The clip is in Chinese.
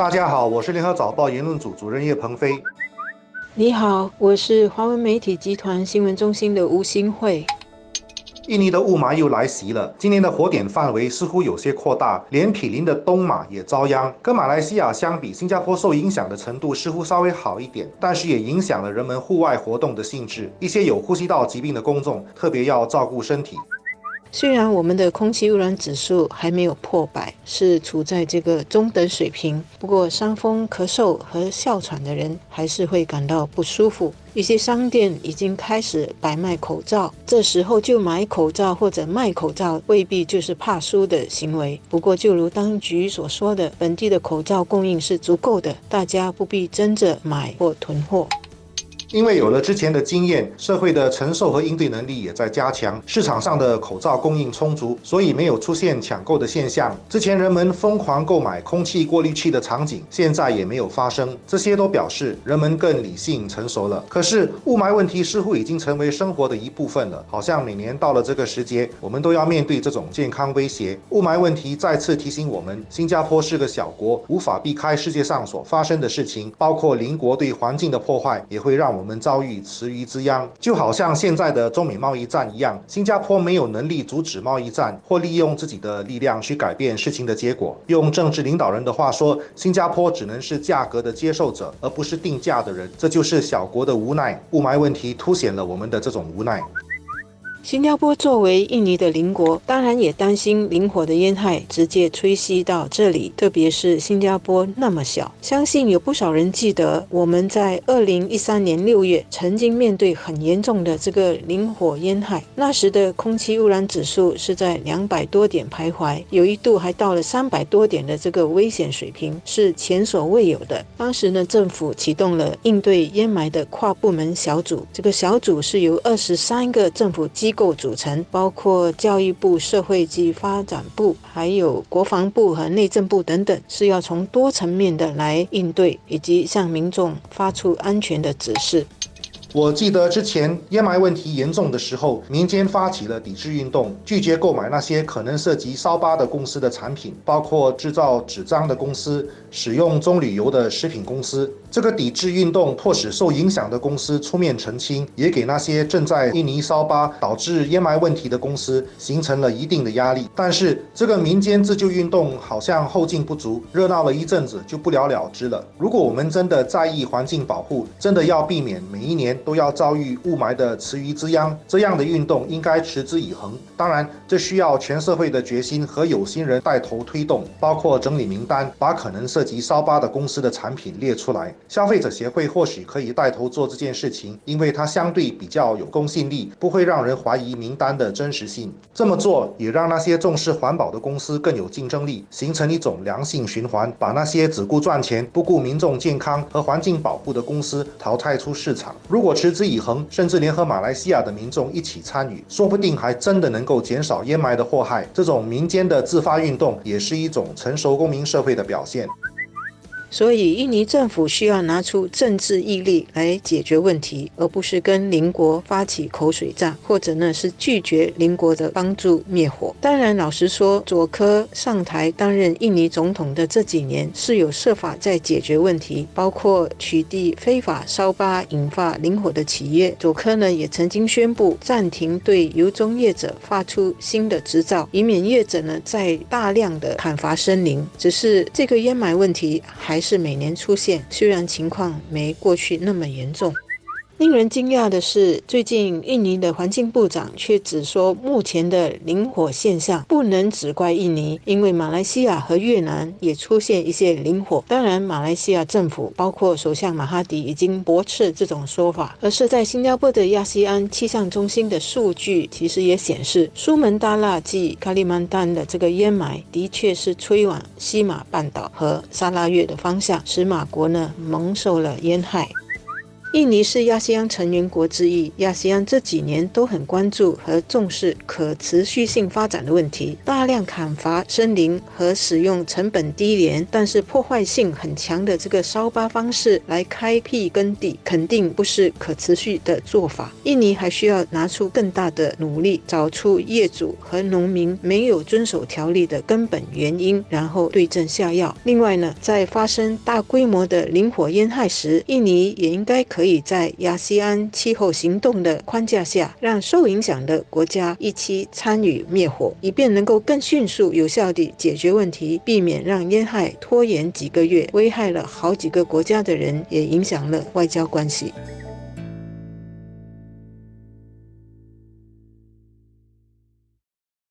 大家好，我是联合早报言论组主任叶鹏飞。你好，我是华文媒体集团新闻中心的吴新慧。印尼的雾霾又来袭了，今年的火点范围似乎有些扩大，连毗邻的东马也遭殃。跟马来西亚相比，新加坡受影响的程度似乎稍微好一点，但是也影响了人们户外活动的性质。一些有呼吸道疾病的公众特别要照顾身体。虽然我们的空气污染指数还没有破百，是处在这个中等水平，不过伤风、咳嗽和哮喘的人还是会感到不舒服。一些商店已经开始摆卖口罩，这时候就买口罩或者卖口罩，未必就是怕输的行为。不过，就如当局所说的，本地的口罩供应是足够的，大家不必争着买或囤货。因为有了之前的经验，社会的承受和应对能力也在加强，市场上的口罩供应充足，所以没有出现抢购的现象。之前人们疯狂购买空气过滤器的场景，现在也没有发生。这些都表示人们更理性成熟了。可是雾霾问题似乎已经成为生活的一部分了，好像每年到了这个时节，我们都要面对这种健康威胁。雾霾问题再次提醒我们，新加坡是个小国，无法避开世界上所发生的事情，包括邻国对环境的破坏，也会让我。我们遭遇池鱼之殃，就好像现在的中美贸易战一样，新加坡没有能力阻止贸易战，或利用自己的力量去改变事情的结果。用政治领导人的话说，新加坡只能是价格的接受者，而不是定价的人。这就是小国的无奈。雾霾问题凸显了我们的这种无奈。新加坡作为印尼的邻国，当然也担心林火的烟害直接吹袭到这里。特别是新加坡那么小，相信有不少人记得我们在二零一三年六月曾经面对很严重的这个林火烟害。那时的空气污染指数是在两百多点徘徊，有一度还到了三百多点的这个危险水平，是前所未有的。当时呢，政府启动了应对烟霾的跨部门小组，这个小组是由二十三个政府机。机构组成，包括教育部、社会及发展部，还有国防部和内政部等等，是要从多层面的来应对，以及向民众发出安全的指示。我记得之前烟霾问题严重的时候，民间发起了抵制运动，拒绝购买那些可能涉及烧巴的公司的产品，包括制造纸张的公司、使用棕榈油的食品公司。这个抵制运动迫使受影响的公司出面澄清，也给那些正在印尼烧巴导致烟霾问题的公司形成了一定的压力。但是这个民间自救运动好像后劲不足，热闹了一阵子就不了了之了。如果我们真的在意环境保护，真的要避免每一年都要遭遇雾霾的池鱼之殃，这样的运动应该持之以恒。当然，这需要全社会的决心和有心人带头推动，包括整理名单，把可能涉及烧巴的公司的产品列出来。消费者协会或许可以带头做这件事情，因为它相对比较有公信力，不会让人怀疑名单的真实性。这么做也让那些重视环保的公司更有竞争力，形成一种良性循环，把那些只顾赚钱、不顾民众健康和环境保护的公司淘汰出市场。如果持之以恒，甚至联合马来西亚的民众一起参与，说不定还真的能够减少烟霾的祸害。这种民间的自发运动，也是一种成熟公民社会的表现。所以，印尼政府需要拿出政治毅力来解决问题，而不是跟邻国发起口水战，或者呢是拒绝邻国的帮助灭火。当然，老实说，佐科上台担任印尼总统的这几年是有设法在解决问题，包括取缔非法烧巴引发林火的企业。佐科呢也曾经宣布暂停对油中业者发出新的执照，以免业者呢在大量的砍伐森林。只是这个烟霾问题还。是每年出现，虽然情况没过去那么严重。令人惊讶的是，最近印尼的环境部长却只说，目前的林火现象不能只怪印尼，因为马来西亚和越南也出现一些林火。当然，马来西亚政府包括首相马哈迪已经驳斥这种说法。而是在新加坡的亚细安气象中心的数据，其实也显示，苏门答腊及卡利曼丹的这个烟霾的确是吹往西马半岛和沙拉越的方向，使马国呢蒙受了烟害。印尼是亚细安成员国之一，亚细安这几年都很关注和重视可持续性发展的问题，大量砍伐森林和使用成本低廉但是破坏性很强的这个烧巴方式来开辟耕地，肯定不是可持续的做法。印尼还需要拿出更大的努力，找出业主和农民没有遵守条例的根本原因，然后对症下药。另外呢，在发生大规模的林火烟害时，印尼也应该可可以在亚细安气候行动的框架下，让受影响的国家一起参与灭火，以便能够更迅速、有效地解决问题，避免让烟害拖延几个月，危害了好几个国家的人，也影响了外交关系。